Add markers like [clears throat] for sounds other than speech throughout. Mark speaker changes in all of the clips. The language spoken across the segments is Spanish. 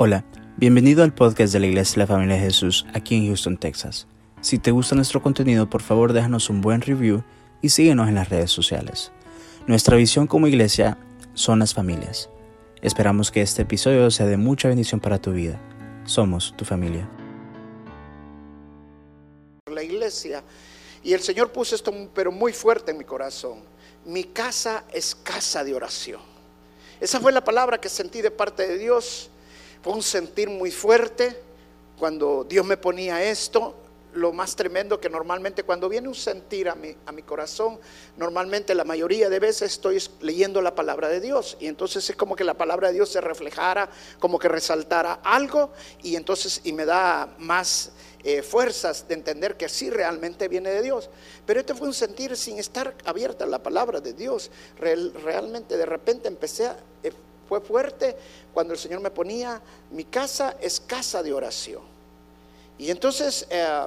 Speaker 1: Hola, bienvenido al podcast de la Iglesia de la Familia de Jesús aquí en Houston, Texas. Si te gusta nuestro contenido, por favor déjanos un buen review y síguenos en las redes sociales. Nuestra visión como iglesia son las familias. Esperamos que este episodio sea de mucha bendición para tu vida. Somos tu familia.
Speaker 2: La iglesia y el Señor puso esto pero muy fuerte en mi corazón. Mi casa es casa de oración. Esa fue la palabra que sentí de parte de Dios. Fue un sentir muy fuerte cuando Dios me ponía esto. Lo más tremendo que normalmente cuando viene un sentir a mi, a mi corazón, normalmente la mayoría de veces estoy leyendo la palabra de Dios. Y entonces es como que la palabra de Dios se reflejara, como que resaltara algo. Y entonces y me da más eh, fuerzas de entender que sí realmente viene de Dios. Pero este fue un sentir sin estar abierta a la palabra de Dios. realmente de repente empecé a, eh, fue fuerte cuando el Señor me ponía, mi casa es casa de oración. Y entonces eh,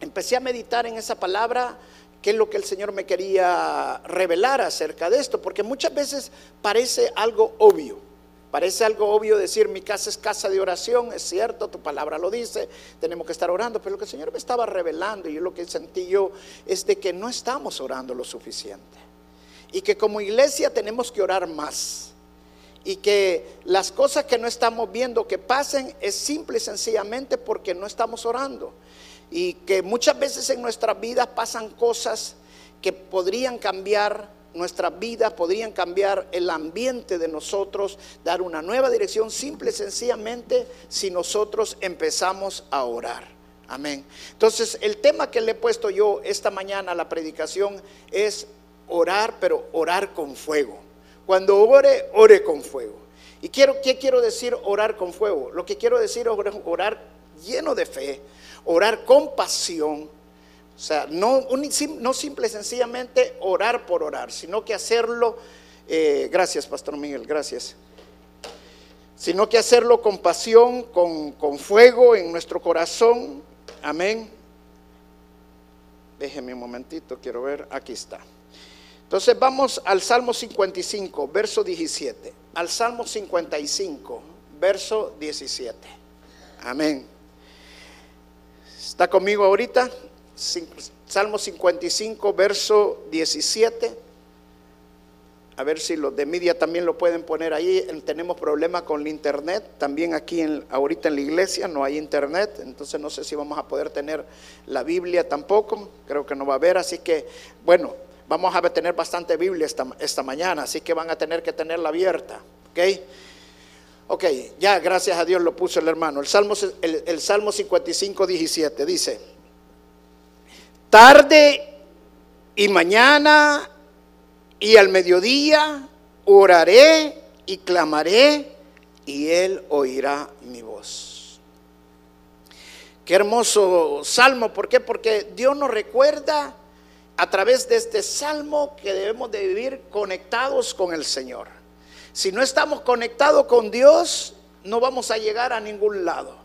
Speaker 2: empecé a meditar en esa palabra, qué es lo que el Señor me quería revelar acerca de esto, porque muchas veces parece algo obvio. Parece algo obvio decir mi casa es casa de oración, es cierto, tu palabra lo dice, tenemos que estar orando, pero lo que el Señor me estaba revelando y lo que sentí yo es de que no estamos orando lo suficiente y que como iglesia tenemos que orar más y que las cosas que no estamos viendo que pasen es simple y sencillamente porque no estamos orando y que muchas veces en nuestras vidas pasan cosas que podrían cambiar nuestras vidas, podrían cambiar el ambiente de nosotros, dar una nueva dirección, simple y sencillamente si nosotros empezamos a orar. Amén. Entonces, el tema que le he puesto yo esta mañana a la predicación es orar, pero orar con fuego. Cuando ore, ore con fuego. ¿Y quiero, qué quiero decir orar con fuego? Lo que quiero decir es orar lleno de fe, orar con pasión, o sea, no, no simple y sencillamente orar por orar, sino que hacerlo, eh, gracias Pastor Miguel, gracias, sino que hacerlo con pasión, con, con fuego en nuestro corazón. Amén. Déjeme un momentito, quiero ver, aquí está. Entonces vamos al Salmo 55, verso 17. Al Salmo 55, verso 17. Amén. ¿Está conmigo ahorita? Salmo 55, verso 17. A ver si los de media también lo pueden poner ahí. Tenemos problemas con el internet. También aquí en, ahorita en la iglesia no hay internet. Entonces no sé si vamos a poder tener la Biblia tampoco. Creo que no va a haber. Así que, bueno, vamos a tener bastante Biblia esta, esta mañana. Así que van a tener que tenerla abierta. ¿Ok? Ok, ya gracias a Dios lo puso el hermano. El Salmo, el, el Salmo 55, 17 dice tarde y mañana y al mediodía oraré y clamaré y Él oirá mi voz. Qué hermoso salmo, ¿por qué? Porque Dios nos recuerda a través de este salmo que debemos de vivir conectados con el Señor. Si no estamos conectados con Dios, no vamos a llegar a ningún lado.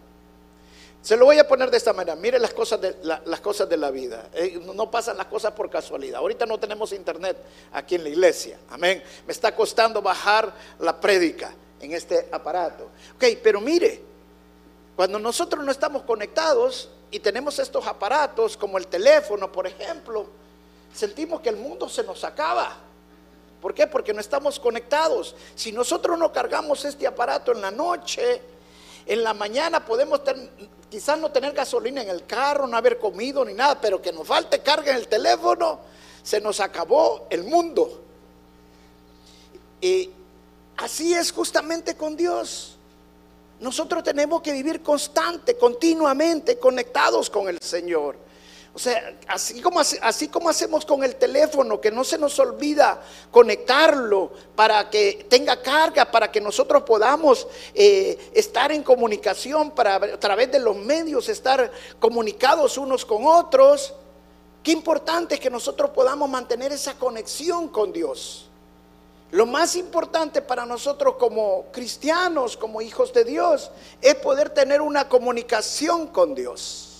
Speaker 2: Se lo voy a poner de esta manera. Mire las cosas de la, las cosas de la vida. Eh, no pasan las cosas por casualidad. Ahorita no tenemos internet aquí en la iglesia. Amén. Me está costando bajar la prédica en este aparato. Ok, pero mire, cuando nosotros no estamos conectados y tenemos estos aparatos como el teléfono, por ejemplo, sentimos que el mundo se nos acaba. ¿Por qué? Porque no estamos conectados. Si nosotros no cargamos este aparato en la noche, en la mañana podemos quizás no tener gasolina en el carro, no haber comido ni nada, pero que nos falte carga en el teléfono, se nos acabó el mundo. Y así es justamente con Dios. Nosotros tenemos que vivir constante, continuamente conectados con el Señor. O sea, así como, así como hacemos con el teléfono, que no se nos olvida conectarlo para que tenga carga, para que nosotros podamos eh, estar en comunicación, para a través de los medios estar comunicados unos con otros. Qué importante es que nosotros podamos mantener esa conexión con Dios. Lo más importante para nosotros como cristianos, como hijos de Dios, es poder tener una comunicación con Dios.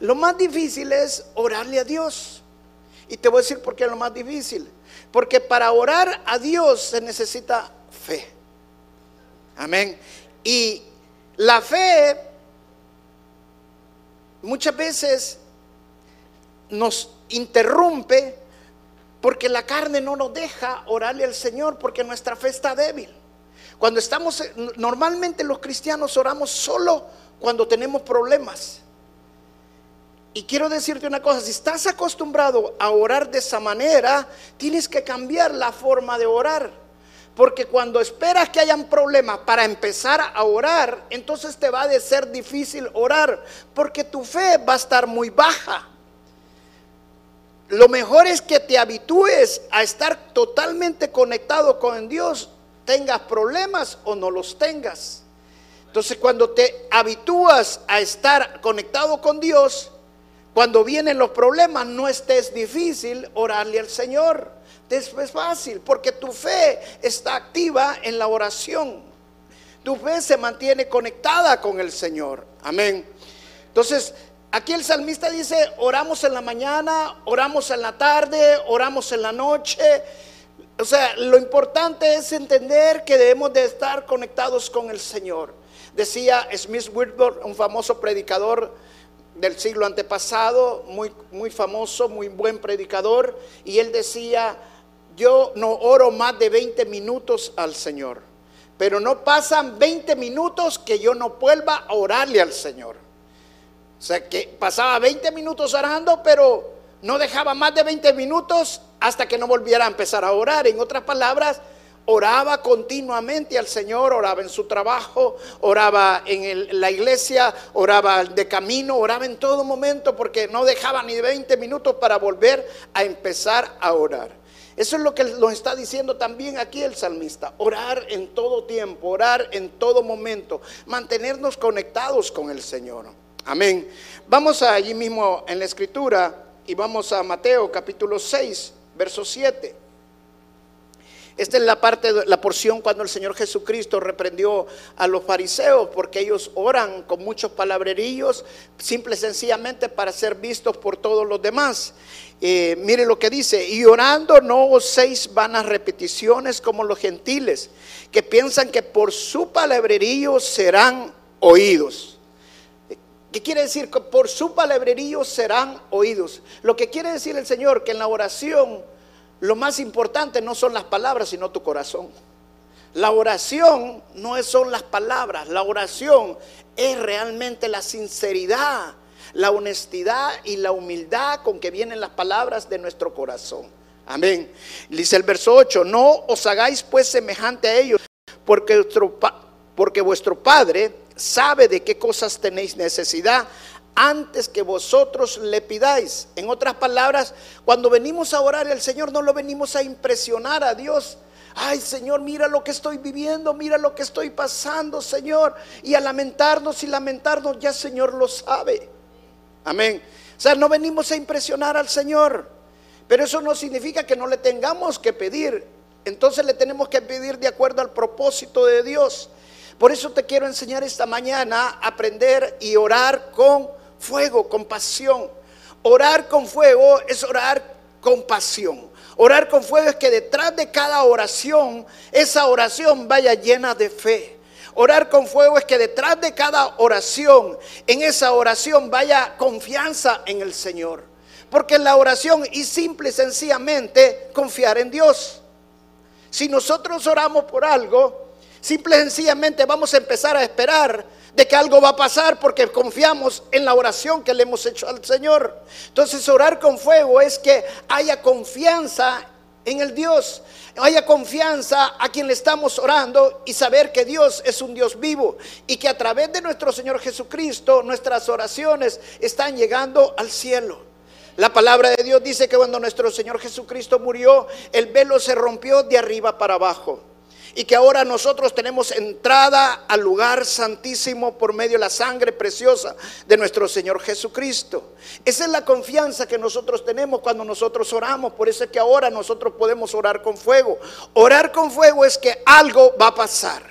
Speaker 2: Lo más difícil es orarle a Dios. Y te voy a decir por qué es lo más difícil. Porque para orar a Dios se necesita fe. Amén. Y la fe muchas veces nos interrumpe porque la carne no nos deja orarle al Señor porque nuestra fe está débil. Cuando estamos, normalmente los cristianos oramos solo cuando tenemos problemas. Y quiero decirte una cosa, si estás acostumbrado a orar de esa manera, tienes que cambiar la forma de orar. Porque cuando esperas que hayan problemas para empezar a orar, entonces te va a ser difícil orar, porque tu fe va a estar muy baja. Lo mejor es que te habitúes a estar totalmente conectado con Dios, tengas problemas o no los tengas. Entonces cuando te habitúas a estar conectado con Dios, cuando vienen los problemas, no estés difícil orarle al Señor. Es fácil, porque tu fe está activa en la oración. Tu fe se mantiene conectada con el Señor. Amén. Entonces, aquí el salmista dice, oramos en la mañana, oramos en la tarde, oramos en la noche. O sea, lo importante es entender que debemos de estar conectados con el Señor. Decía Smith Whitworth, un famoso predicador del siglo antepasado, muy, muy famoso, muy buen predicador, y él decía, yo no oro más de 20 minutos al Señor, pero no pasan 20 minutos que yo no vuelva a orarle al Señor. O sea que pasaba 20 minutos orando, pero no dejaba más de 20 minutos hasta que no volviera a empezar a orar. En otras palabras, oraba continuamente al Señor, oraba en su trabajo, oraba en la iglesia, oraba de camino, oraba en todo momento porque no dejaba ni 20 minutos para volver a empezar a orar. Eso es lo que nos está diciendo también aquí el salmista, orar en todo tiempo, orar en todo momento, mantenernos conectados con el Señor. Amén. Vamos allí mismo en la escritura y vamos a Mateo capítulo 6, verso 7. Esta es la parte, la porción cuando el Señor Jesucristo reprendió a los fariseos porque ellos oran con muchos palabrerillos, simple y sencillamente para ser vistos por todos los demás. Eh, mire lo que dice, y orando no oséis vanas repeticiones como los gentiles, que piensan que por su palabrerío serán oídos. ¿Qué quiere decir? Que por su palabrerío serán oídos. Lo que quiere decir el Señor, que en la oración lo más importante no son las palabras, sino tu corazón. La oración no son las palabras, la oración es realmente la sinceridad, la honestidad y la humildad con que vienen las palabras de nuestro corazón. Amén. Dice el verso 8, no os hagáis pues semejante a ellos, porque vuestro, porque vuestro Padre sabe de qué cosas tenéis necesidad antes que vosotros le pidáis. En otras palabras, cuando venimos a orar al Señor, no lo venimos a impresionar a Dios. Ay Señor, mira lo que estoy viviendo, mira lo que estoy pasando, Señor. Y a lamentarnos y lamentarnos, ya Señor lo sabe. Amén. O sea, no venimos a impresionar al Señor. Pero eso no significa que no le tengamos que pedir. Entonces le tenemos que pedir de acuerdo al propósito de Dios. Por eso te quiero enseñar esta mañana a aprender y orar con fuego, con pasión. Orar con fuego es orar con pasión. Orar con fuego es que detrás de cada oración, esa oración vaya llena de fe. Orar con fuego es que detrás de cada oración, en esa oración vaya confianza en el Señor. Porque la oración y simple y sencillamente confiar en Dios. Si nosotros oramos por algo, Simple y sencillamente vamos a empezar a esperar de que algo va a pasar porque confiamos en la oración que le hemos hecho al Señor. Entonces orar con fuego es que haya confianza en el Dios, haya confianza a quien le estamos orando y saber que Dios es un Dios vivo y que a través de nuestro Señor Jesucristo nuestras oraciones están llegando al cielo. La palabra de Dios dice que cuando nuestro Señor Jesucristo murió, el velo se rompió de arriba para abajo y que ahora nosotros tenemos entrada al lugar santísimo por medio de la sangre preciosa de nuestro Señor Jesucristo. Esa es la confianza que nosotros tenemos cuando nosotros oramos, por eso es que ahora nosotros podemos orar con fuego. Orar con fuego es que algo va a pasar.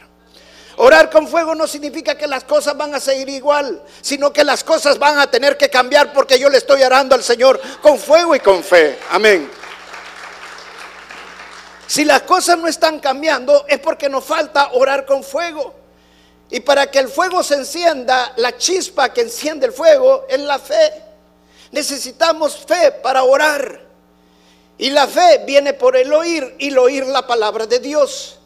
Speaker 2: Orar con fuego no significa que las cosas van a seguir igual, sino que las cosas van a tener que cambiar porque yo le estoy orando al Señor con fuego y con fe. Amén. Si las cosas no están cambiando es porque nos falta orar con fuego. Y para que el fuego se encienda, la chispa que enciende el fuego es la fe. Necesitamos fe para orar. Y la fe viene por el oír y el oír la palabra de Dios.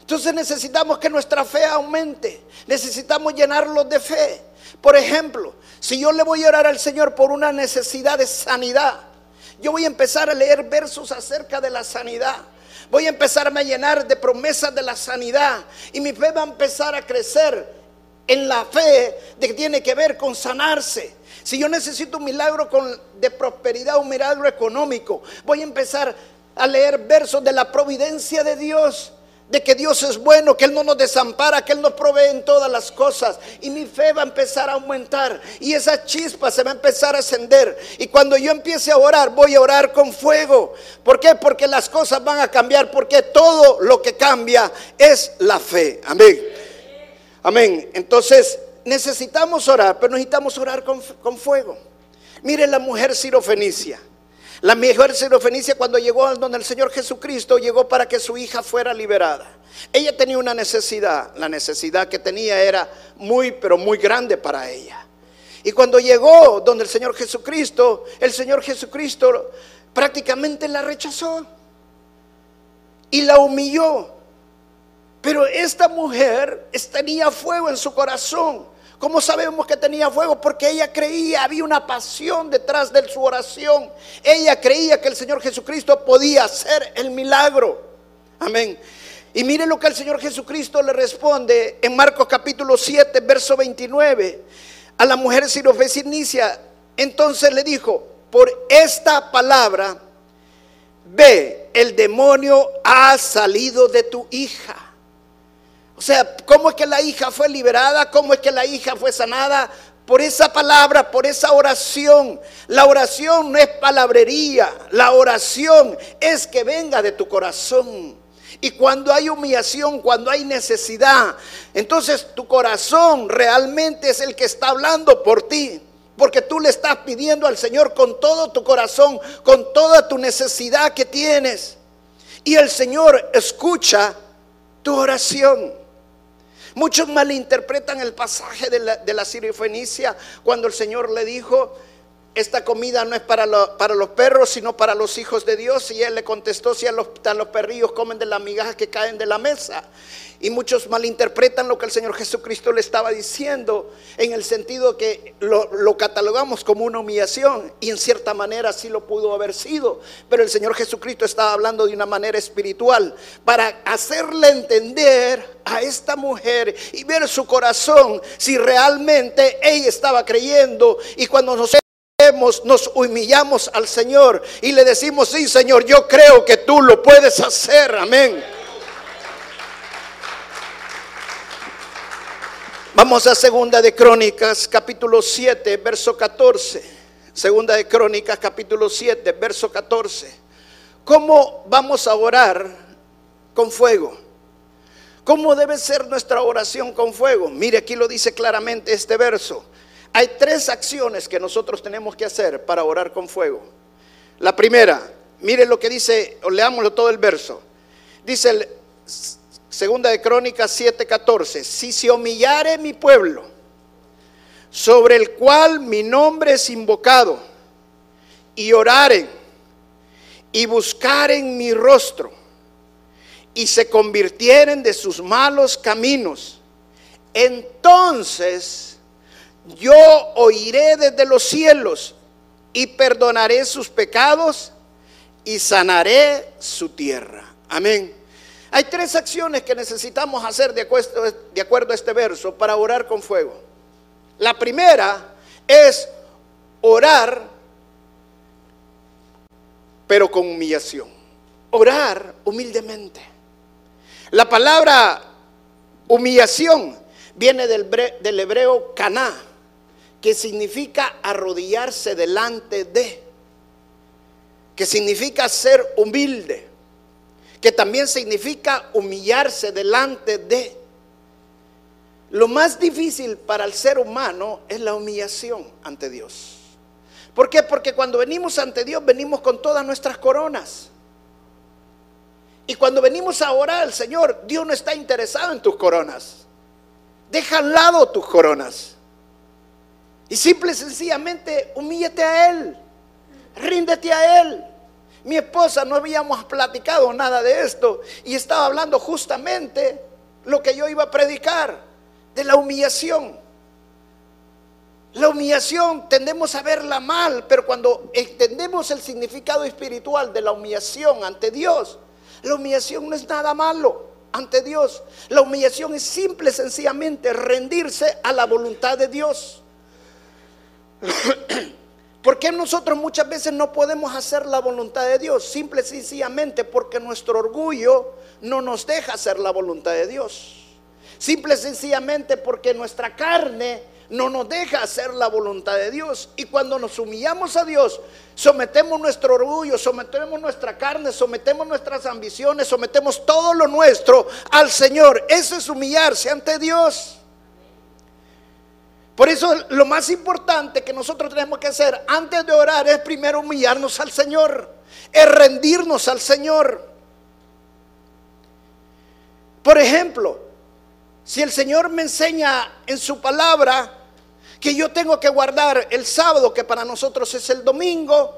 Speaker 2: Entonces necesitamos que nuestra fe aumente. Necesitamos llenarlo de fe. Por ejemplo, si yo le voy a orar al Señor por una necesidad de sanidad, yo voy a empezar a leer versos acerca de la sanidad. Voy a empezarme a llenar de promesas de la sanidad. Y mi fe va a empezar a crecer en la fe de que tiene que ver con sanarse. Si yo necesito un milagro de prosperidad, un milagro económico, voy a empezar a leer versos de la providencia de Dios de que Dios es bueno, que Él no nos desampara, que Él nos provee en todas las cosas. Y mi fe va a empezar a aumentar y esa chispa se va a empezar a ascender. Y cuando yo empiece a orar, voy a orar con fuego. ¿Por qué? Porque las cosas van a cambiar, porque todo lo que cambia es la fe. Amén. Amén. Entonces necesitamos orar, pero necesitamos orar con, con fuego. Mire la mujer sirofenicia. La mujer sirofenicia cuando llegó donde el Señor Jesucristo llegó para que su hija fuera liberada. Ella tenía una necesidad, la necesidad que tenía era muy, pero muy grande para ella. Y cuando llegó donde el Señor Jesucristo, el Señor Jesucristo prácticamente la rechazó y la humilló. Pero esta mujer tenía fuego en su corazón ¿Cómo sabemos que tenía fuego? Porque ella creía, había una pasión detrás de su oración. Ella creía que el Señor Jesucristo podía hacer el milagro. Amén. Y mire lo que el Señor Jesucristo le responde en Marcos capítulo 7, verso 29. A la mujer sirofenicia, entonces le dijo, por esta palabra, ve, el demonio ha salido de tu hija. O sea, ¿cómo es que la hija fue liberada? ¿Cómo es que la hija fue sanada? Por esa palabra, por esa oración. La oración no es palabrería, la oración es que venga de tu corazón. Y cuando hay humillación, cuando hay necesidad, entonces tu corazón realmente es el que está hablando por ti. Porque tú le estás pidiendo al Señor con todo tu corazón, con toda tu necesidad que tienes. Y el Señor escucha tu oración. Muchos malinterpretan el pasaje de la, de la Fenicia cuando el Señor le dijo, esta comida no es para, los perros, sino para los hijos de Dios. Y él le contestó, si a los, los perrillos comen de las migajas que caen de la mesa. Y muchos malinterpretan lo que el Señor Jesucristo le estaba diciendo en el sentido que lo, lo, catalogamos como una humillación y en cierta manera sí lo pudo haber sido. Pero el Señor Jesucristo estaba hablando de una manera espiritual para hacerle entender a esta mujer y ver su corazón si realmente ella estaba creyendo y cuando nos nos humillamos al Señor y le decimos, sí Señor, yo creo que tú lo puedes hacer, amén. Vamos a Segunda de Crónicas, capítulo 7, verso 14. Segunda de Crónicas, capítulo 7, verso 14. ¿Cómo vamos a orar con fuego? ¿Cómo debe ser nuestra oración con fuego? Mire, aquí lo dice claramente este verso. Hay tres acciones que nosotros tenemos que hacer para orar con fuego. La primera, mire lo que dice, leámoslo todo el verso. Dice Segunda de Crónicas 7:14, si se humillare mi pueblo, sobre el cual mi nombre es invocado, y oraren y buscaren mi rostro, y se convirtieren de sus malos caminos, entonces yo oiré desde los cielos y perdonaré sus pecados y sanaré su tierra. Amén. Hay tres acciones que necesitamos hacer de acuerdo, a este verso para orar con fuego. La primera es orar, pero con humillación. Orar humildemente. La palabra humillación viene del hebreo caná, que significa arrodillarse delante de, que significa ser humilde que también significa humillarse delante de. Lo más difícil para el ser humano es la humillación ante Dios. ¿Por qué? Porque cuando venimos ante Dios venimos con todas nuestras coronas. Y cuando venimos a orar al Señor, Dios no está interesado en tus coronas. Deja al lado tus coronas. Y simple y sencillamente humíllate a Él. Ríndete a Él. Mi esposa no habíamos platicado nada de esto y estaba hablando justamente lo que yo iba a predicar, de la humillación. La humillación tendemos a verla mal, pero cuando entendemos el significado espiritual de la humillación ante Dios, la humillación no es nada malo ante Dios. La humillación es simple, sencillamente rendirse a la voluntad de Dios. [coughs] ¿Por qué nosotros muchas veces no podemos hacer la voluntad de Dios? Simple y sencillamente porque nuestro orgullo no nos deja hacer la voluntad de Dios. Simple y sencillamente porque nuestra carne no nos deja hacer la voluntad de Dios. Y cuando nos humillamos a Dios, sometemos nuestro orgullo, sometemos nuestra carne, sometemos nuestras ambiciones, sometemos todo lo nuestro al Señor. Eso es humillarse ante Dios. Por eso lo más importante que nosotros tenemos que hacer antes de orar es primero humillarnos al Señor, es rendirnos al Señor. Por ejemplo, si el Señor me enseña en su palabra que yo tengo que guardar el sábado, que para nosotros es el domingo,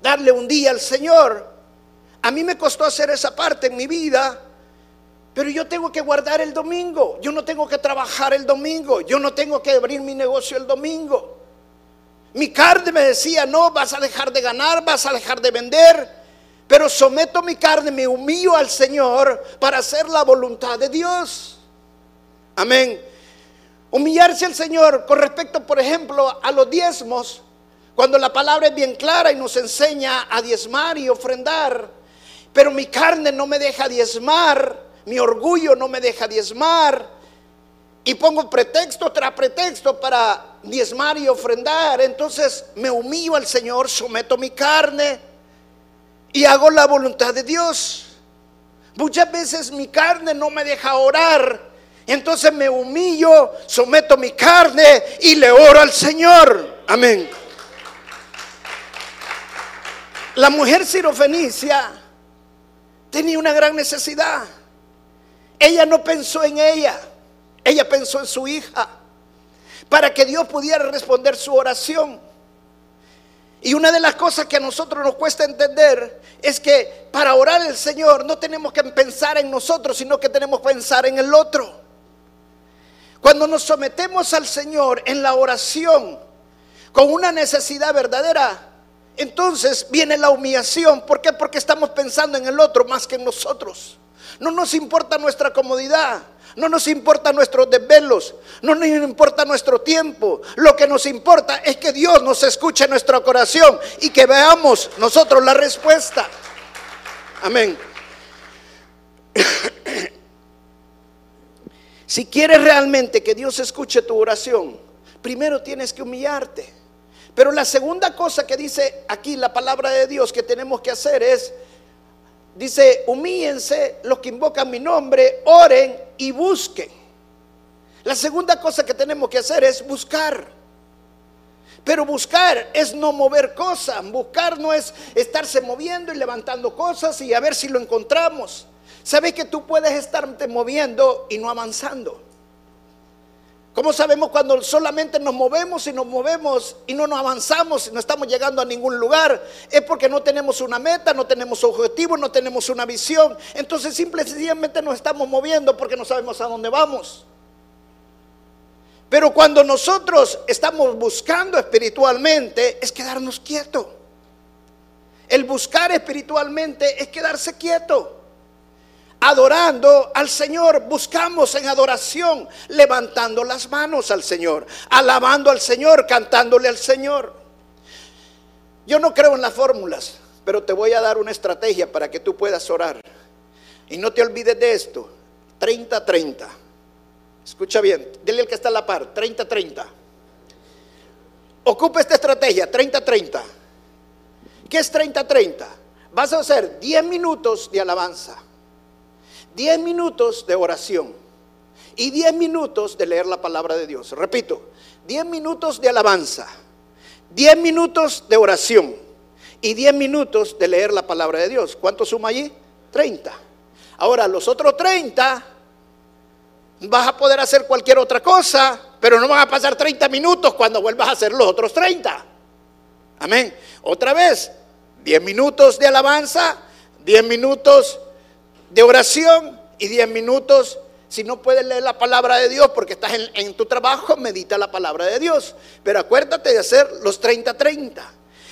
Speaker 2: darle un día al Señor, a mí me costó hacer esa parte en mi vida, pero yo tengo que guardar el domingo, yo no tengo que trabajar el domingo, yo no tengo que abrir mi negocio el domingo. Mi carne me decía, no, vas a dejar de ganar, vas a dejar de vender, pero someto mi carne, me humillo al Señor para hacer la voluntad de Dios. Amén. Humillarse al Señor con respecto, por ejemplo, a los diezmos, cuando la palabra es bien clara y nos enseña a diezmar y ofrendar, pero mi carne no me deja diezmar, mi orgullo no me deja diezmar. Y pongo pretexto tras pretexto para diezmar y ofrendar. Entonces me humillo al Señor, someto mi carne y hago la voluntad de Dios. Muchas veces mi carne no me deja orar. Entonces me humillo, someto mi carne y le oro al Señor. Amén. La mujer sirofenicia tenía una gran necesidad. Ella no pensó en ella, ella pensó en su hija, para que Dios pudiera responder su oración. Y una de las cosas que a nosotros nos cuesta entender es que para orar al Señor no tenemos que pensar en nosotros, sino que tenemos que pensar en el otro. Cuando nos sometemos al Señor en la oración con una necesidad verdadera, entonces viene la humillación. ¿Por qué? Porque estamos pensando en el otro más que en nosotros. No nos importa nuestra comodidad. No nos importa nuestros desvelos, no nos importa nuestro tiempo. Lo que nos importa es que Dios nos escuche nuestra oración y que veamos nosotros la respuesta. Amén. [coughs] Si quieres realmente que Dios escuche tu oración, primero tienes que humillarte. Pero la segunda cosa que dice aquí la palabra de Dios que tenemos que hacer es Dice, humíense los que invocan mi nombre, oren y busquen. La segunda cosa que tenemos que hacer es buscar. Pero buscar es no mover cosas. Buscar no es estarse moviendo y levantando cosas y a ver si lo encontramos. ¿Sabes que tú puedes estarte moviendo y no avanzando? ¿Cómo sabemos cuando solamente nos movemos y nos movemos y no nos avanzamos y no estamos llegando a ningún lugar? Es porque no tenemos una meta, no tenemos objetivo, no tenemos una visión. Entonces simple y nos estamos moviendo porque no sabemos a dónde vamos. Pero cuando nosotros estamos buscando espiritualmente es quedarnos quietos. El buscar espiritualmente es quedarse quieto adorando al Señor, buscamos en adoración, levantando las manos al Señor, alabando al Señor, cantándole al Señor. Yo no creo en las fórmulas, pero te voy a dar una estrategia para que tú puedas orar. Y no te olvides de esto, 30-30. Escucha bien, dile al que está a la par, 30-30. Ocupa esta estrategia, 30-30. ¿Qué es 30-30? Vas a hacer 10 minutos de alabanza 10 minutos de oración y 10 minutos de leer la palabra de Dios. Repito, 10 minutos de alabanza, 10 minutos de oración y 10 minutos de leer la palabra de Dios. ¿Cuánto suma allí? 30. Ahora, los otros 30 vas a poder hacer cualquier otra cosa, pero no van a pasar 30 minutos cuando vuelvas a hacer los otros 30. Amén. Otra vez, 10 minutos de alabanza, 10 minutos de oración y 10 minutos, si no puedes leer la palabra de Dios porque estás en, en tu trabajo, medita la palabra de Dios. Pero acuérdate de hacer los 30-30.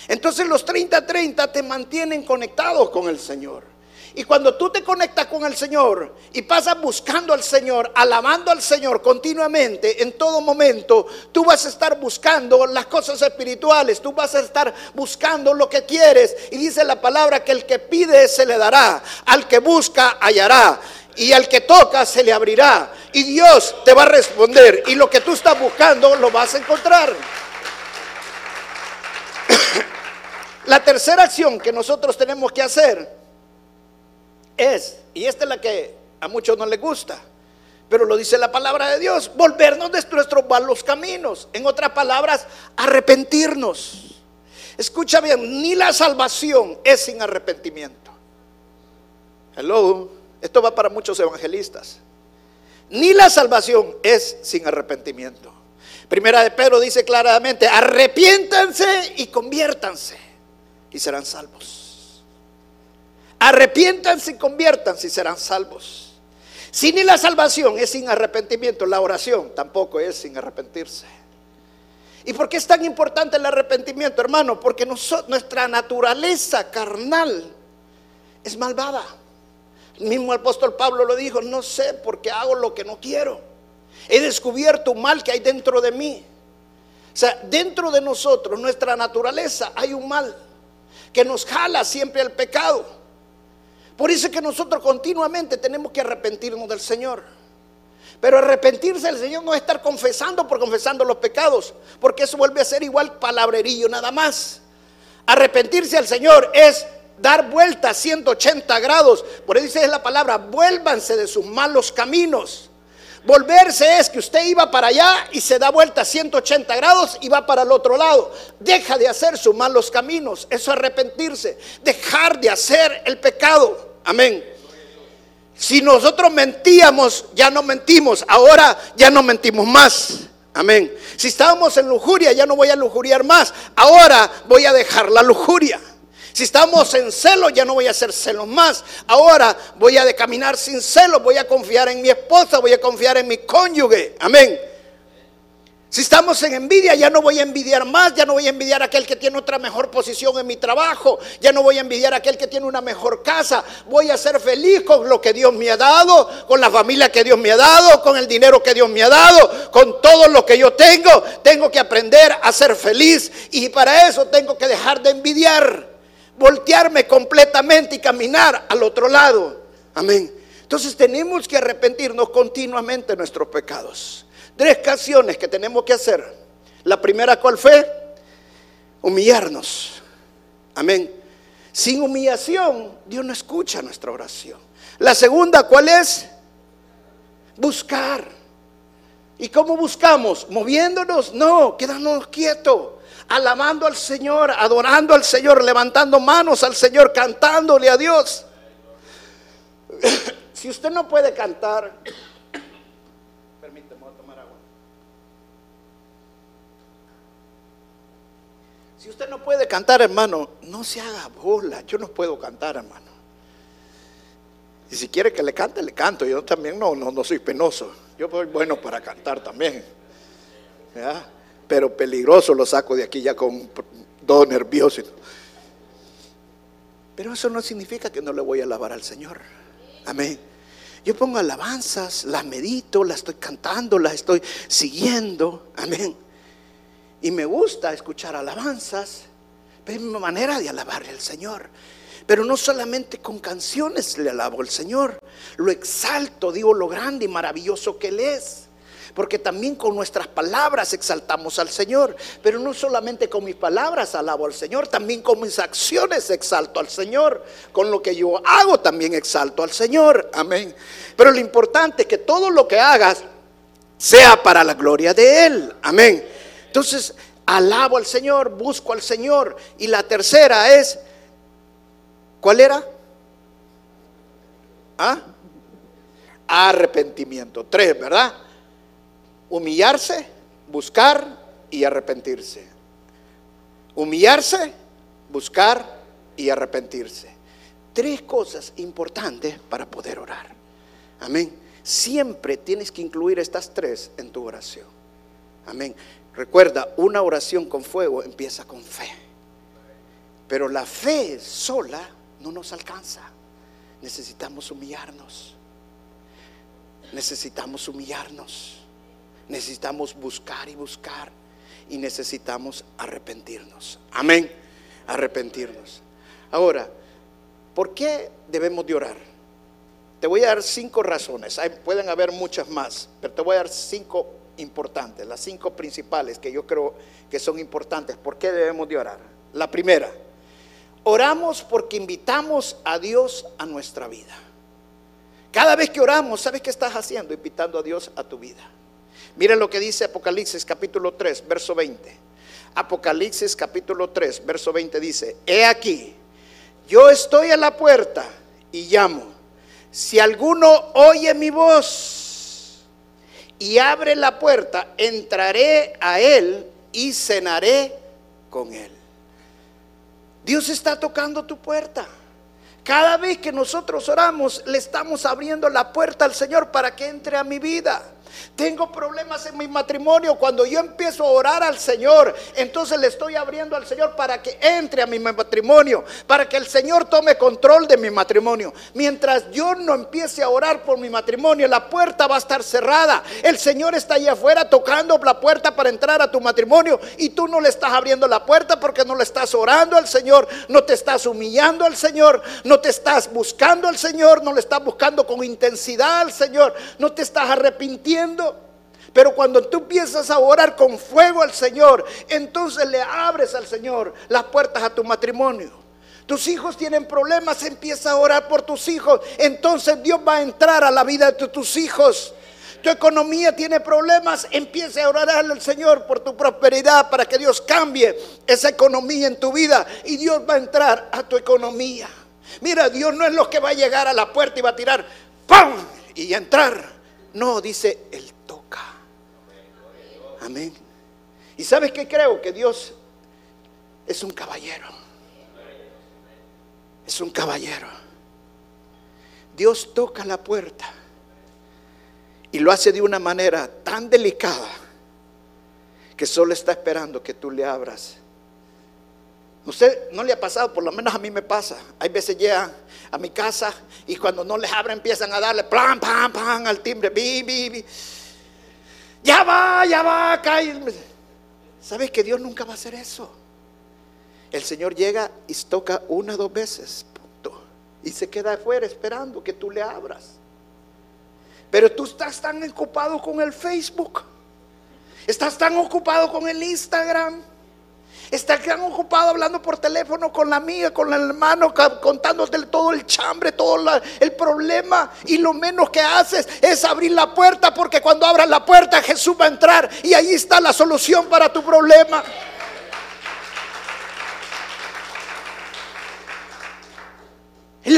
Speaker 2: Entonces los 30-30 te mantienen conectados con el Señor. Y cuando tú te conectas con el Señor y pasas buscando al Señor, alabando al Señor continuamente, en todo momento, tú vas a estar buscando las cosas espirituales, tú vas a estar buscando lo que quieres. Y dice la palabra que el que pide se le dará, al que busca hallará. Y al que toca se le abrirá. Y Dios te va a responder. Y lo que tú estás buscando lo vas a encontrar. [coughs] La tercera acción que nosotros tenemos que hacer es, y esta es la que a muchos no les gusta, pero lo dice la palabra de Dios, volvernos de nuestros malos caminos. En otras palabras, arrepentirnos. Escucha bien, ni la salvación es sin arrepentimiento. Hello, esto va para muchos evangelistas. Ni la salvación es sin arrepentimiento. Primera de Pedro dice claramente, arrepiéntanse y conviértanse y serán salvos. Arrepiéntanse y conviértanse y serán salvos. Si ni la salvación es sin arrepentimiento, la oración tampoco es sin arrepentirse. ¿Y por qué es tan importante el arrepentimiento, hermano? Porque nuestra naturaleza carnal es malvada. El mismo apóstol Pablo lo dijo, no sé por qué hago lo que no quiero. He descubierto un mal que hay dentro de mí. O sea, dentro de nosotros, nuestra naturaleza, hay un mal que nos jala siempre al pecado. Por eso es que nosotros continuamente tenemos que arrepentirnos del Señor. Pero arrepentirse del Señor no es estar confesando por confesando los pecados, porque eso vuelve a ser igual palabrerillo nada más. Arrepentirse al Señor es dar vuelta 180 grados. Por eso dice la palabra, vuélvanse de sus malos caminos. Volverse es que usted iba para allá y se da vuelta 180 grados y va para el otro lado. Deja de hacer sus malos caminos. Eso es arrepentirse. Dejar de hacer el pecado. Amén. Si nosotros mentíamos, ya no mentimos. Ahora ya no mentimos más. Amén. Si estábamos en lujuria, ya no voy a lujuriar más. Ahora voy a dejar la lujuria. Si estamos en celo, ya no voy a hacer celos más. Ahora voy a de caminar sin celo, voy a confiar en mi esposa, voy a confiar en mi cónyuge. Amén. Si estamos en envidia, ya no voy a envidiar más, ya no voy a envidiar a aquel que tiene otra mejor posición en mi trabajo, ya no voy a envidiar a aquel que tiene una mejor casa. Voy a ser feliz con lo que Dios me ha dado, con la familia que Dios me ha dado, con el dinero que Dios me ha dado, con todo lo que yo tengo. Tengo que aprender a ser feliz y para eso tengo que dejar de envidiar voltearme completamente y caminar al otro lado. Amén. Entonces tenemos que arrepentirnos continuamente de nuestros pecados. Tres canciones que tenemos que hacer. La primera, ¿cuál fue? Humillarnos. Amén. Sin humillación, Dios no escucha nuestra oración. La segunda, ¿cuál es? Buscar. ¿Y cómo buscamos? ¿Moviéndonos? No, quedándonos quietos alabando al Señor, adorando al Señor, levantando manos al Señor, cantándole a Dios. [coughs] Si usted no puede cantar, permíteme tomar agua. Si usted no puede cantar, hermano, no se haga bola. Yo no puedo cantar, hermano. Y si quiere que le cante, le canto. Yo también no, no, no soy penoso. Yo soy bueno para cantar también. ¿Ya? pero peligroso lo saco de aquí ya con todo nervioso. Pero eso no significa que no le voy a alabar al Señor. Amén. Yo pongo alabanzas, las medito, las estoy cantando, las estoy siguiendo. Amén. Y me gusta escuchar alabanzas. Pero es mi manera de alabarle al Señor. Pero no solamente con canciones le alabo al Señor. Lo exalto, digo lo grande y maravilloso que Él es. Porque también con nuestras palabras exaltamos al Señor. Pero no solamente con mis palabras alabo al Señor, también con mis acciones exalto al Señor. Con lo que yo hago también exalto al Señor. Amén. Pero lo importante es que todo lo que hagas sea para la gloria de Él. Amén. Entonces, alabo al Señor, busco al Señor. Y la tercera es, ¿cuál era? ¿Ah? arrepentimiento. Tres, ¿verdad? Humillarse, buscar y arrepentirse. Humillarse, buscar y arrepentirse. Tres cosas importantes para poder orar. Amén. Siempre tienes que incluir estas tres en tu oración. Amén. Recuerda, una oración con fuego empieza con fe. Pero la fe sola no nos alcanza. Necesitamos humillarnos. Necesitamos humillarnos. Necesitamos buscar y buscar. Y necesitamos arrepentirnos. Amén. Arrepentirnos. Ahora, ¿por qué debemos de orar? Te voy a dar cinco razones. pueden haber muchas más, pero te voy a dar cinco importantes, las cinco principales que yo creo que son importantes. ¿Por qué debemos de orar? La primera, oramos porque invitamos a Dios a nuestra vida. Cada vez que oramos, ¿sabes qué estás haciendo? Invitando a Dios a tu vida. Miren lo que dice Apocalipsis capítulo 3, verso 20. Apocalipsis capítulo 3, verso 20 dice, he aquí, yo estoy a la puerta y llamo. Si alguno oye mi voz y abre la puerta, entraré a él y cenaré con él. Dios está tocando tu puerta. Cada vez que nosotros oramos, le estamos abriendo la puerta al Señor para que entre a mi vida. Tengo problemas en mi matrimonio. Cuando yo empiezo a orar al Señor, entonces le estoy abriendo al Señor para que entre a mi matrimonio, para que el Señor tome control de mi matrimonio. Mientras yo no empiece a orar por mi matrimonio, la puerta va a estar cerrada. El Señor está allá afuera tocando la puerta para entrar a tu matrimonio y tú no le estás abriendo la puerta porque no le estás orando al Señor, no te estás humillando al Señor, no te estás buscando al Señor, no le estás buscando con intensidad al Señor, no te estás arrepintiendo pero cuando tú empiezas a orar con fuego al Señor, entonces le abres al Señor las puertas a tu matrimonio. Tus hijos tienen problemas, empieza a orar por tus hijos. Entonces Dios va a entrar a la vida de tus hijos. Tu economía tiene problemas, empieza a orar al Señor por tu prosperidad para que Dios cambie esa economía en tu vida y Dios va a entrar a tu economía. Mira, Dios no es lo que va a llegar a la puerta y va a tirar ¡pum! y entrar. No, dice, Él toca. Amén. ¿Y sabes qué creo? Que Dios es un caballero. Es un caballero. Dios toca la puerta y lo hace de una manera tan delicada que solo está esperando que tú le abras. Usted no le ha pasado, por lo menos a mí me pasa. Hay veces llega a mi casa y cuando no les abre empiezan a darle plan, pam, pam al timbre. Bi, bi, Ya va, ya va, cae. ¿Sabes que Dios nunca va a hacer eso? El Señor llega y toca una, dos veces, punto. Y se queda afuera esperando que tú le abras. Pero tú estás tan ocupado con el Facebook. Estás tan ocupado con el Instagram Está tan ocupado hablando por teléfono con la amiga, con el hermano, contándote todo el chambre, todo el problema. Y lo menos que haces es abrir la puerta, porque cuando abras la puerta Jesús va a entrar y ahí está la solución para tu problema.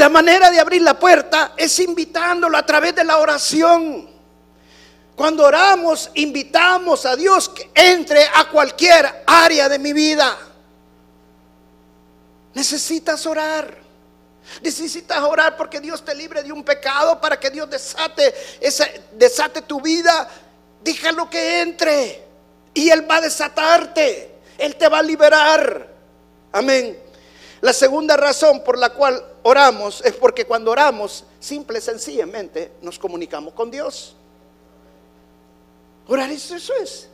Speaker 2: la manera de abrir la puerta es invitándolo a través de la oración. Cuando oramos, invitamos a Dios que entre a cualquier área de mi vida. Necesitas orar. Necesitas orar porque Dios te libre de un pecado, para que Dios desate, ese, desate tu vida. Déjalo que entre y Él va a desatarte. Él te va a liberar. Amén. La segunda razón por la cual oramos es porque cuando oramos, simple y sencillamente nos comunicamos con Dios. Orar es eso es.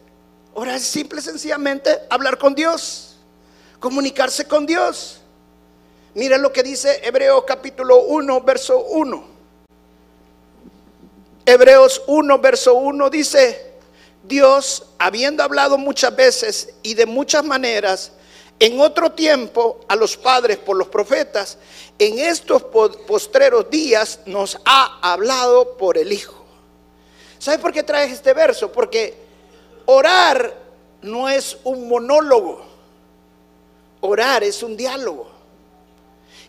Speaker 2: Orar es simple, sencillamente hablar con Dios, comunicarse con Dios. Mira lo que dice Hebreos capítulo 1, verso 1. Hebreos 1, verso 1 dice, Dios, habiendo hablado muchas veces y de muchas maneras, en otro tiempo a los padres por los profetas, en estos postreros días nos ha hablado por el Hijo ¿Sabe por qué traes este verso? Porque orar no es un monólogo. Orar es un diálogo.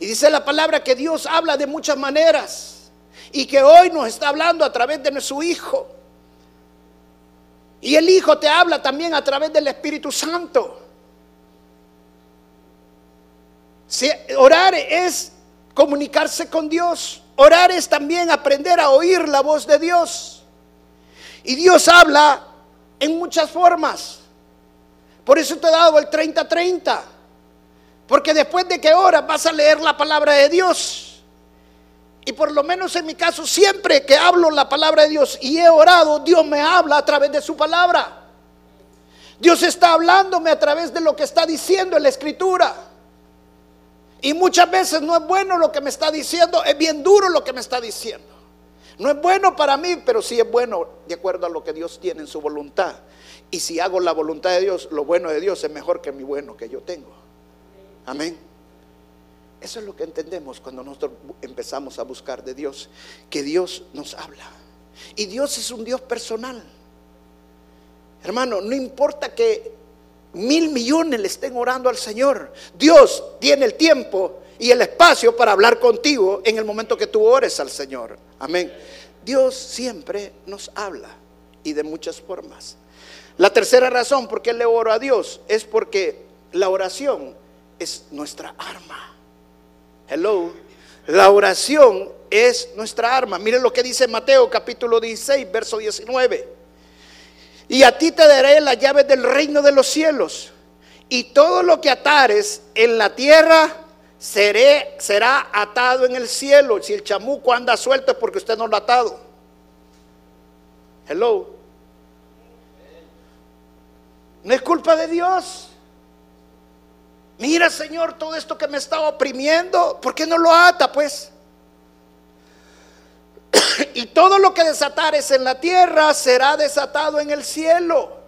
Speaker 2: Y dice la palabra que Dios habla de muchas maneras. y que hoy nos está hablando a través de su Hijo. Y el Hijo te habla también a través del Espíritu Santo. Si, orar es comunicarse con Dios. Orar es también aprender a oír la voz de Dios. Y Dios habla en muchas formas. Por eso te he dado el 30-30. Porque después de que oras vas a leer la palabra de Dios. Y por lo menos en mi caso, siempre que hablo la palabra de Dios y he orado, Dios me habla a través de su palabra. Dios está hablándome a través de lo que está diciendo en la escritura. Y muchas veces no es bueno lo que me está diciendo, es bien duro lo que me está diciendo. No es bueno para mí, pero sí es bueno de acuerdo a lo que Dios tiene en su voluntad. Y si hago la voluntad de Dios, lo bueno de Dios es mejor que mi bueno que yo tengo. Amén. Eso es lo que entendemos cuando nosotros empezamos a buscar de Dios, que Dios nos habla. Y Dios es un Dios personal. Hermano, no importa que mil millones le estén orando al Señor, Dios tiene el tiempo y el espacio para hablar contigo en el momento que tú ores al Señor. Amén. Dios siempre nos habla y de muchas formas. La tercera razón por qué le oro a Dios es porque la oración es nuestra arma. Hello. La oración es nuestra arma. Miren lo que dice Mateo capítulo 16, verso 19. Y a ti te daré las llaves del reino de los cielos. Y todo lo que atares en la tierra seré, será atado en el cielo. Si el chamuco anda suelto es porque usted no lo ha atado. Hello. No es culpa de Dios. Mira, Señor, todo esto que me está oprimiendo, ¿por qué no lo ata, pues? [coughs] y todo lo que desatares en la tierra será desatado en el cielo.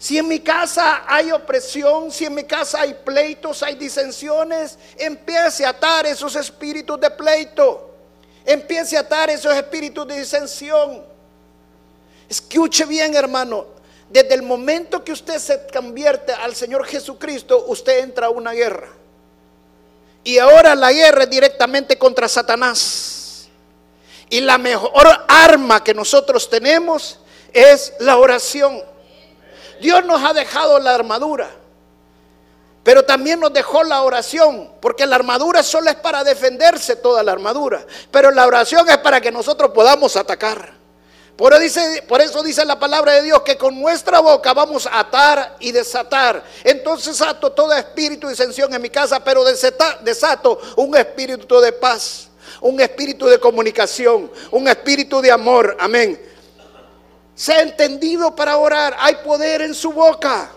Speaker 2: Si en mi casa hay opresión, si en mi casa hay pleitos, hay disensiones, empiece a atar esos espíritus de pleito. Empiece a atar esos espíritus de disensión. Escuche bien, hermano. Desde el momento que usted se convierte al Señor Jesucristo, usted entra a una guerra. Y ahora la guerra es directamente contra Satanás. Y la mejor arma que nosotros tenemos es la oración. Dios nos ha dejado la armadura, pero también nos dejó la oración, porque la armadura solo es para defenderse toda la armadura, pero la oración es para que nosotros podamos atacar. Por eso, dice, por eso dice la palabra de Dios que con nuestra boca vamos a atar y desatar. Entonces ato todo espíritu de disensión en mi casa, pero desato un espíritu de paz, un espíritu de comunicación, un espíritu de amor. Amén. Se ha entendido para orar. Hay poder en su boca.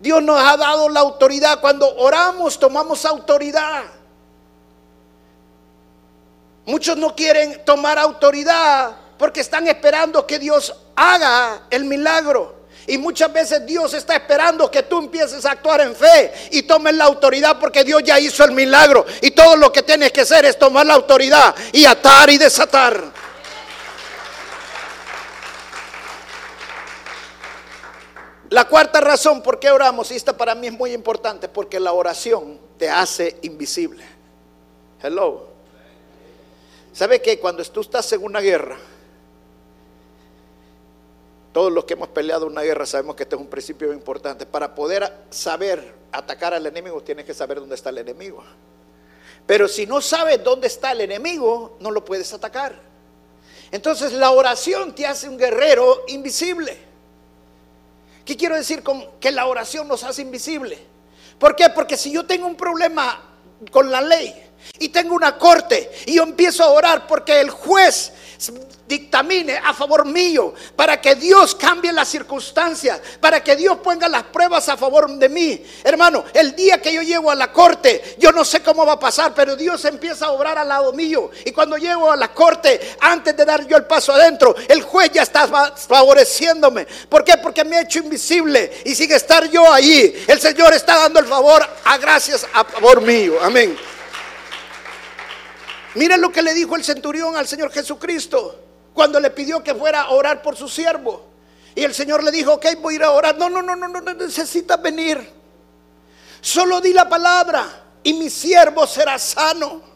Speaker 2: Dios nos ha dado la autoridad. Cuando oramos, tomamos autoridad. Muchos no quieren tomar autoridad porque están esperando que Dios haga el milagro. Y muchas veces Dios está esperando que tú empieces a actuar en fe y tomes la autoridad porque Dios ya hizo el milagro. Y todo lo que tienes que hacer es tomar la autoridad y atar y desatar. La cuarta razón por qué oramos, y esta para mí es muy importante, porque la oración te hace invisible. Hello. ¿Sabe que cuando tú estás en una guerra, todos los que hemos peleado una guerra sabemos que este es un principio importante. Para poder saber atacar al enemigo, tienes que saber dónde está el enemigo. Pero si no sabes dónde está el enemigo, no lo puedes atacar. Entonces la oración te hace un guerrero invisible. ¿Qué quiero decir con que la oración nos hace invisible? ¿Por qué? Porque si yo tengo un problema con la ley, y tengo una corte y yo empiezo a orar porque el juez dictamine a favor mío, para que Dios cambie las circunstancias, para que Dios ponga las pruebas a favor de mí. Hermano, el día que yo llego a la corte, yo no sé cómo va a pasar, pero Dios empieza a obrar al lado mío. Y cuando llego a la corte, antes de dar yo el paso adentro, el juez ya está favoreciéndome. ¿Por qué? Porque me ha hecho invisible y sigue estar yo ahí. El Señor está dando el favor a gracias a favor mío. Amén. Miren lo que le dijo el centurión al Señor Jesucristo cuando le pidió que fuera a orar por su siervo. Y el Señor le dijo, ok, voy a ir a orar. No, no, no, no, no, necesitas venir. Solo di la palabra y mi siervo será sano.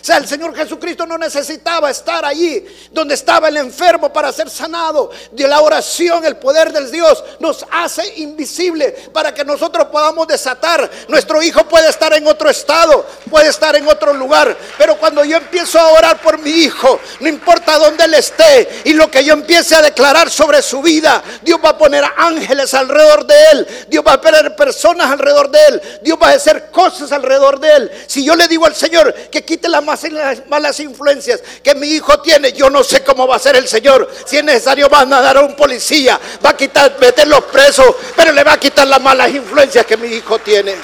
Speaker 2: O sea, el Señor Jesucristo no necesitaba estar allí donde estaba el enfermo para ser sanado. De la oración, el poder del Dios nos hace invisible para que nosotros podamos desatar. Nuestro hijo puede estar en otro estado, puede estar en otro lugar. Pero cuando yo empiezo a orar por mi hijo, no importa dónde él esté, y lo que yo empiece a declarar sobre su vida, Dios va a poner ángeles alrededor de él. Dios va a poner personas alrededor de él. Dios va a hacer cosas alrededor de él. Si yo le digo al Señor que quite la las malas influencias que mi hijo tiene. Yo no sé cómo va a ser el Señor. Si es necesario, van a dar a un policía, va a quitar, meterlos presos, pero le va a quitar las malas influencias que mi hijo tiene.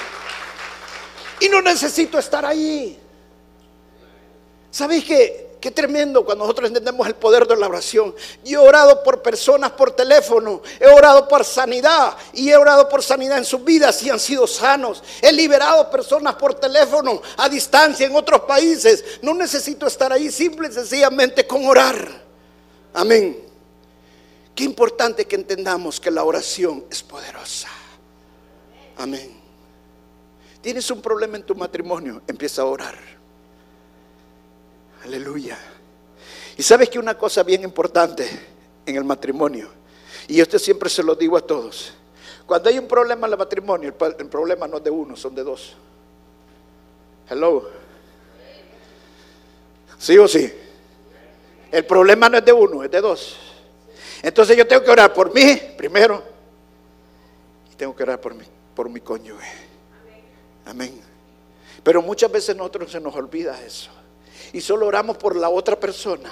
Speaker 2: Y no necesito estar ahí. ¿Sabéis que Qué tremendo cuando nosotros entendemos el poder de la oración. Yo he orado por personas por teléfono, he orado por sanidad y he orado por sanidad en sus vidas y han sido sanos. He liberado personas por teléfono a distancia en otros países. No necesito estar ahí simple y sencillamente con orar. Amén. Qué importante que entendamos que la oración es poderosa. Amén. Tienes un problema en tu matrimonio, empieza a orar. Aleluya. Y sabes que una cosa bien importante en el matrimonio, y esto siempre se lo digo a todos, cuando hay un problema en el matrimonio, el, problema no es de uno, son de dos. Hello. ¿Sí o sí? El problema no es de uno, es de dos. Entonces yo tengo que orar por mí primero y tengo que orar por mí, por mi cónyuge. Amén. Pero muchas veces nosotros se nos olvida eso y solo oramos por la otra persona.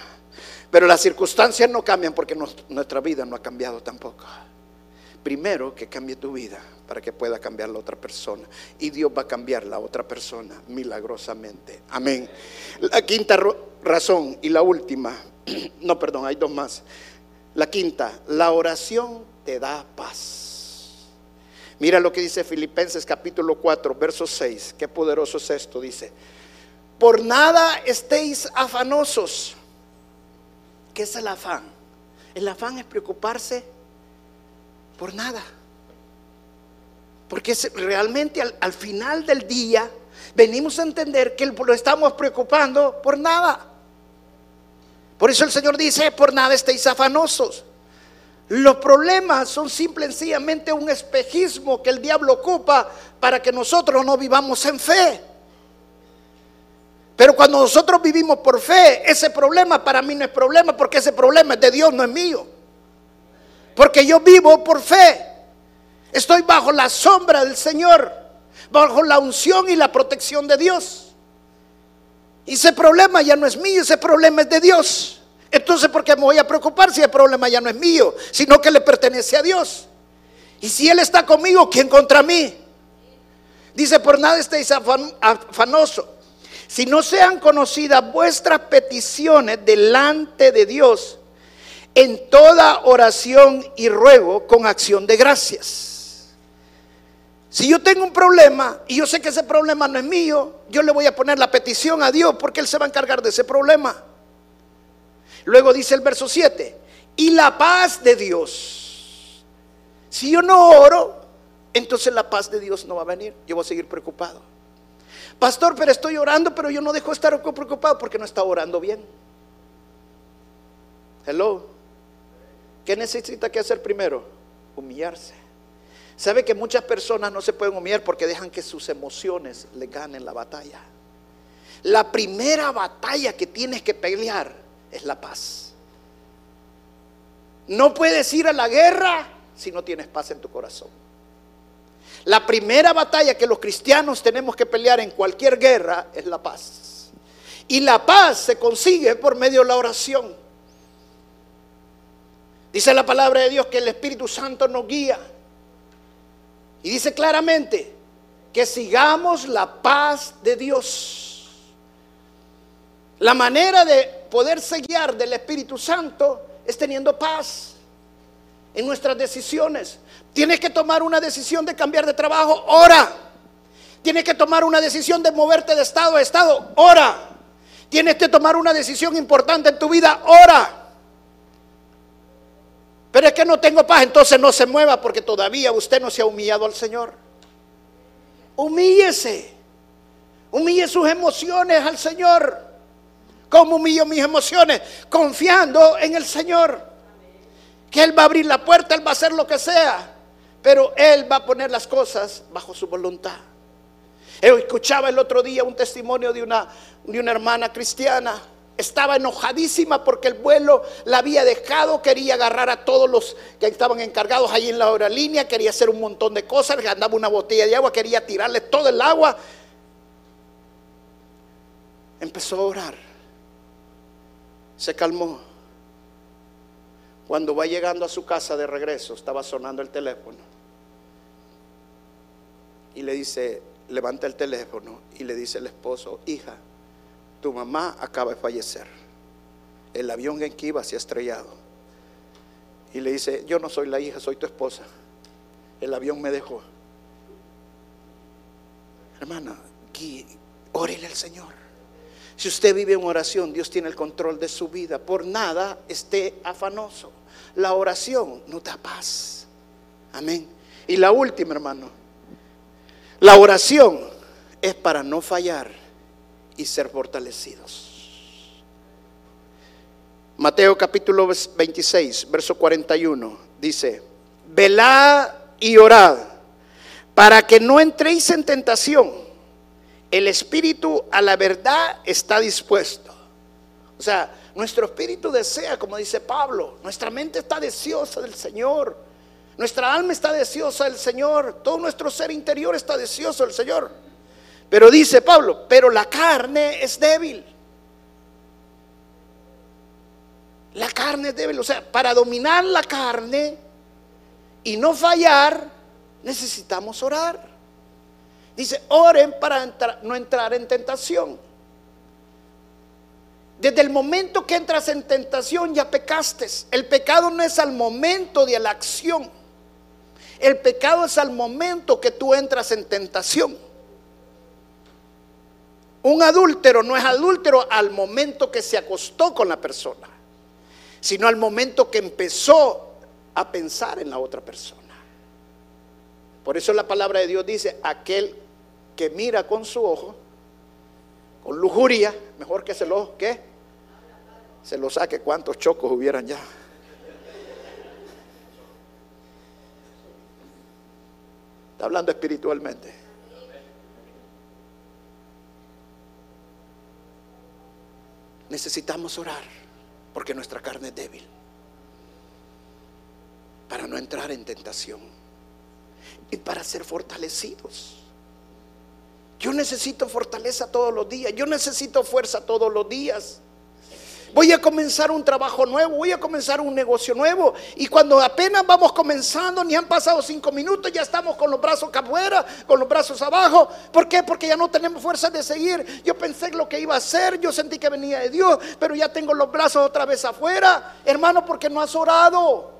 Speaker 2: Pero las circunstancias no cambian porque nuestra vida no ha cambiado tampoco. Primero que cambie tu vida para que pueda cambiar la otra persona. Y Dios va a cambiar la otra persona milagrosamente. Amén. La quinta razón y la última, [clears throat] no, perdón, hay dos más. La quinta, la oración te da paz. Mira lo que dice Filipenses capítulo 4, verso 6. Qué poderoso es esto, dice por nada estéis afanosos. ¿Qué es el afán? El afán es preocuparse por nada. Porque realmente al, final del día venimos a entender que lo estamos preocupando por nada. Por eso el Señor dice, por nada estéis afanosos. Los problemas son simple y sencillamente un espejismo que el diablo ocupa para que nosotros no vivamos en fe. Pero cuando nosotros vivimos por fe, ese problema para mí no es problema porque ese problema es de Dios, no es mío. Porque yo vivo por fe. Estoy bajo la sombra del Señor, bajo la unción y la protección de Dios. Y ese problema ya no es mío, ese problema es de Dios. Entonces, ¿por qué me voy a preocupar si el problema ya no es mío, sino que le pertenece a Dios? Y si Él está conmigo, ¿quién contra mí? Dice, por nada estéis afanoso si no sean conocidas vuestras peticiones delante de Dios en toda oración y ruego con acción de gracias. Si yo tengo un problema y yo sé que ese problema no es mío, yo le voy a poner la petición a Dios porque Él se va a encargar de ese problema. Luego dice el verso 7, y la paz de Dios. Si yo no oro, entonces la paz de Dios no va a venir. Yo voy a seguir preocupado. Pastor, pero estoy orando, pero yo no dejo de estar preocupado porque no está orando bien. Hello. ¿Qué necesita que hacer primero? Humillarse. ¿Sabe que muchas personas no se pueden humillar porque dejan que sus emociones le ganen la batalla? La primera batalla que tienes que pelear es la paz. No puedes ir a la guerra si no tienes paz en tu corazón. La primera batalla que los cristianos tenemos que pelear en cualquier guerra es la paz. Y la paz se consigue por medio de la oración. Dice la palabra de Dios que el Espíritu Santo nos guía. Y dice claramente que sigamos la paz de Dios. La manera de poderse guiar del Espíritu Santo es teniendo paz en nuestras decisiones. Tienes que tomar una decisión de cambiar de trabajo, ora. Tienes que tomar una decisión de moverte de estado a estado, ora. Tienes que tomar una decisión importante en tu vida, ora. Pero es que no tengo paz, entonces no se mueva porque todavía usted no se ha humillado al Señor. Humíllese. Humille sus emociones al Señor. ¿Cómo humillo mis emociones? Confiando en el Señor. Que Él va a abrir la puerta, Él va a hacer lo que sea. Pero Él va a poner las cosas bajo su voluntad. Escuchaba el otro día un testimonio de una, de una hermana cristiana estaba enojadísima porque el vuelo la había dejado, quería agarrar a todos los que estaban encargados ahí en la aerolínea, quería hacer un montón de cosas, andaba una botella de agua, quería tirarle todo el agua. Empezó a orar, se calmó. Cuando va llegando a su casa de regreso, estaba sonando el teléfono. Y le dice, levanta el teléfono y le dice el esposo, hija, tu mamá acaba de fallecer. El avión en que iba se ha estrellado. Y le dice, yo no soy la hija, soy tu esposa. El avión me dejó. Hermana, órele al Señor. Si usted vive en oración, Dios tiene el control de su vida. Por nada esté afanoso. La oración no da paz. Amén. Y la última, hermano. La oración es para no fallar y ser fortalecidos. Mateo capítulo 26, verso 41, dice, velad y orad para que no entréis en tentación. El espíritu a la verdad está dispuesto. O sea, nuestro espíritu desea, como dice Pablo, nuestra mente está deseosa del Señor. Nuestra alma está deseosa del Señor. Todo nuestro ser interior está deseoso del Señor. Pero dice Pablo, pero la carne es débil. La carne es débil. O sea, para dominar la carne y no fallar, necesitamos orar. Dice, oren para no entrar en tentación. Desde el momento que entras en tentación ya pecaste. El pecado no es al momento de la acción. El pecado es al momento que tú entras en tentación. Un adúltero no es adúltero al momento que se acostó con la persona, sino al momento que empezó a pensar en la otra persona. Por eso la palabra de Dios dice, aquel que mira con su ojo, con lujuria, mejor que se lo, ¿qué? Se lo saque, cuántos chocos hubieran ya. Está hablando espiritualmente. necesitamos orar porque nuestra carne es débil para no entrar en tentación y para ser fortalecidos. Yo necesito fortaleza todos los días, yo necesito fuerza todos los días. Voy a comenzar un trabajo nuevo, voy a comenzar un negocio nuevo. Y cuando apenas vamos comenzando, ni han pasado cinco minutos, ya estamos con los brazos afuera, con los brazos abajo. ¿Por qué? Porque ya no tenemos fuerza de seguir. Yo pensé lo que iba a hacer, yo sentí que venía de Dios, pero ya tengo los brazos otra vez afuera. Hermano, porque no has orado.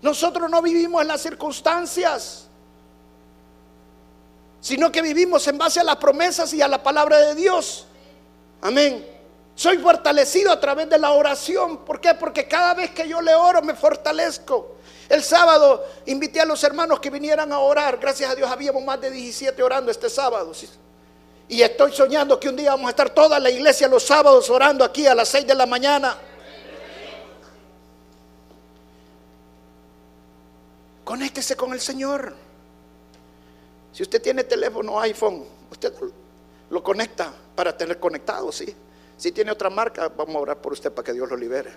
Speaker 2: Nosotros no vivimos en las circunstancias, sino que vivimos en base a las promesas y a la palabra de Dios. Amén. Soy fortalecido a través de la oración. ¿Por qué? Porque cada vez que yo le oro me fortalezco. El sábado invité a los hermanos que vinieran a orar. Gracias a Dios habíamos más de 17 orando este sábado. Y estoy soñando que un día vamos a estar toda la iglesia los sábados orando aquí a las 6 de la mañana. Conéctese con el Señor. Si usted tiene teléfono iPhone, usted lo conecta para tener conectado, ¿sí? Si tiene otra marca, vamos a orar por usted para que Dios lo libere.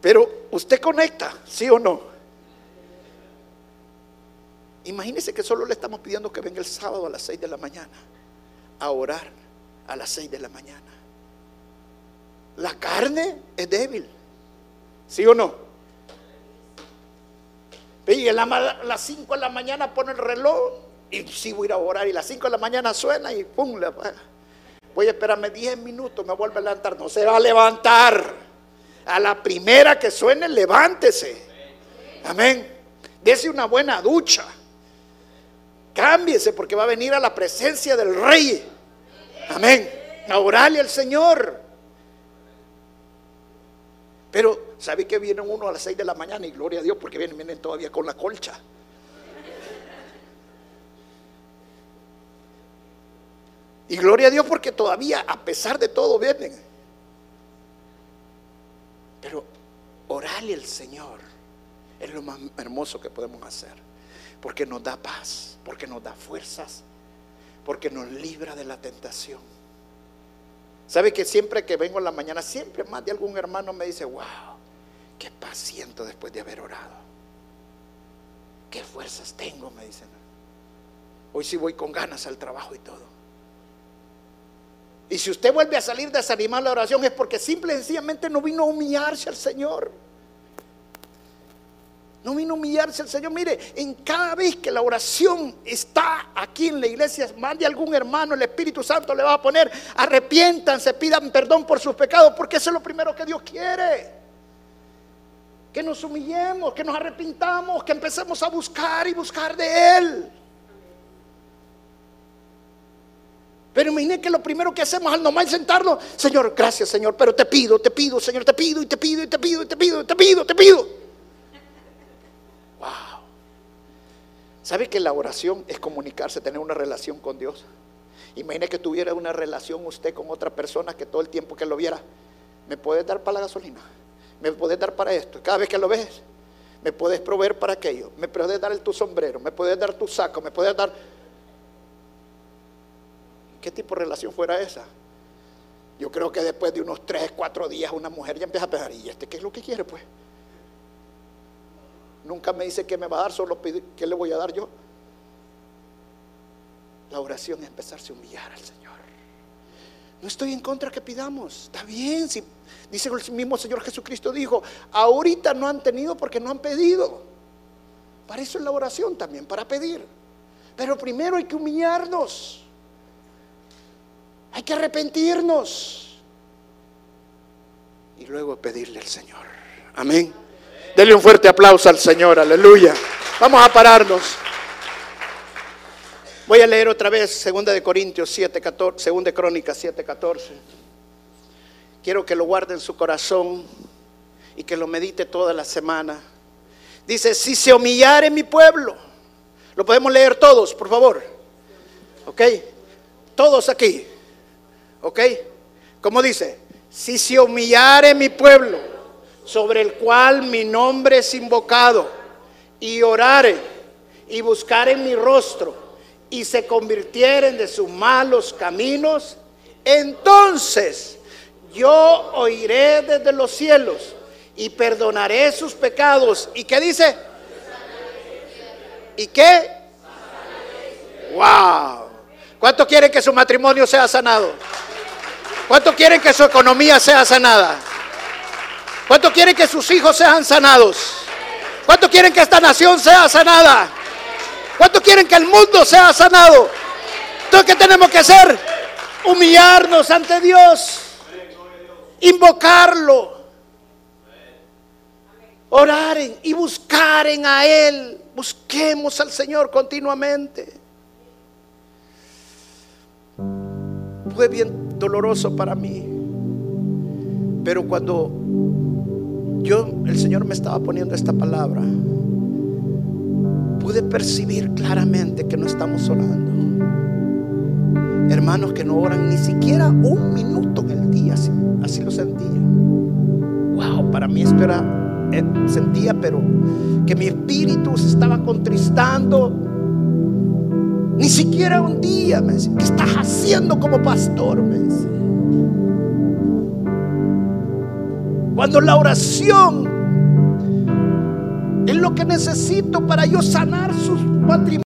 Speaker 2: Pero usted conecta, ¿sí o no? Imagínese que solo le estamos pidiendo que venga el sábado a las 6 de la mañana a orar a las 6 de la mañana. La carne es débil, ¿sí o no? Y a las 5 de la mañana pone el reloj y si voy a ir a orar y las 5 de la mañana suena y pum, voy a esperarme 10 minutos, me vuelve a levantar. No se va a levantar. A la primera que suene, levántese. Amén. Dese una buena ducha. Cámbiese porque va a venir a la presencia del rey. Amén. A orarle al Señor. Pero, ¿sabe que viene uno a las 6 de la mañana? Y gloria a Dios porque vienen, vienen todavía con la colcha. Y gloria a Dios porque todavía, a pesar de todo, vienen. Pero orarle al Señor es lo más hermoso que podemos hacer. Porque nos da paz, porque nos da fuerzas, porque nos libra de la tentación. ¿Sabe que siempre que vengo en la mañana, siempre más de algún hermano me dice, wow, qué paz después de haber orado? ¿Qué fuerzas tengo? Me dicen. Hoy sí voy con ganas al trabajo y todo. Y si usted vuelve a salir desanimado la oración es porque simple y sencillamente no vino a humillarse al Señor. No vino a humillarse al Señor. Mire, en cada vez que la oración está aquí en la iglesia, mande algún hermano, el Espíritu Santo le va a poner, arrepiéntanse, pidan perdón por sus pecados, porque eso es lo primero que Dios quiere. Que nos humillemos, que nos arrepintamos, que empecemos a buscar y buscar de Él. Pero imagínate que lo primero que hacemos al nomás sentarnos, Señor, gracias Señor, pero te pido, te pido, Señor, te pido y te pido y te pido y te pido, y te pido, te pido. Wow. ¿Sabe que la oración es comunicarse, tener una relación con Dios? Imagine que tuviera una relación usted con otra persona que todo el tiempo que lo viera, ¿me puedes dar para la gasolina? ¿Me puedes dar para esto? Cada vez que lo ves, ¿me puedes proveer para aquello? ¿Me puedes dar tu sombrero? ¿Me puedes dar tu saco? ¿Me puedes dar ¿Qué tipo de relación fuera esa? Yo creo que después de unos tres, cuatro días una mujer ya empieza a pensar, ¿y este qué es lo que quiere pues? Nunca me dice qué me va a dar, solo pide qué le voy a dar yo. La oración es empezarse a humillar al Señor. No estoy en contra que pidamos, está bien, si dice el mismo Señor Jesucristo dijo, ahorita no han tenido porque no han pedido. Para eso es la oración también, para pedir. Pero primero hay que humillarnos. Hay que arrepentirnos. Y luego pedirle al Señor. Amén. Denle un fuerte aplauso al Señor. Aleluya. Vamos a pararnos. Voy a leer otra vez Segunda de Corintios 7, 14, Segunda de Crónicas 7, 14. Quiero que lo guarde en su corazón y que lo medite toda la semana. Dice, si se humillare mi pueblo, lo podemos leer todos, por favor. ¿Ok? Todos aquí. ¿Ok? Como dice, si se humillare mi pueblo, sobre el cual mi nombre es invocado, y orare y buscare mi rostro, y se convirtieren de sus malos caminos, entonces yo oiré desde los cielos y perdonaré sus pecados. ¿Y qué dice? ¿Y qué? ¡Wow! ¿Cuánto quieren que su matrimonio sea sanado? ¿Cuánto quieren que su economía sea sanada? ¿Cuánto quieren que sus hijos sean sanados? ¿Cuánto quieren que esta nación sea sanada? ¿Cuánto quieren que el mundo sea sanado? Entonces, ¿qué tenemos que hacer? Humillarnos ante Dios. Invocarlo. Orar y buscar en a Él. Busquemos al Señor continuamente. Fue bien doloroso para mí. Pero cuando yo, el Señor me estaba poniendo esta palabra, pude percibir claramente que no estamos orando. Hermanos que no oran ni siquiera un minuto en el día, así, lo sentía. Wow, para mí esto era, eh, sentía, pero que mi espíritu se estaba contristando ni siquiera un día, me dice. ¿Qué estás haciendo como pastor? Me dice. Cuando la oración es lo que necesito para yo sanar sus matrimonios.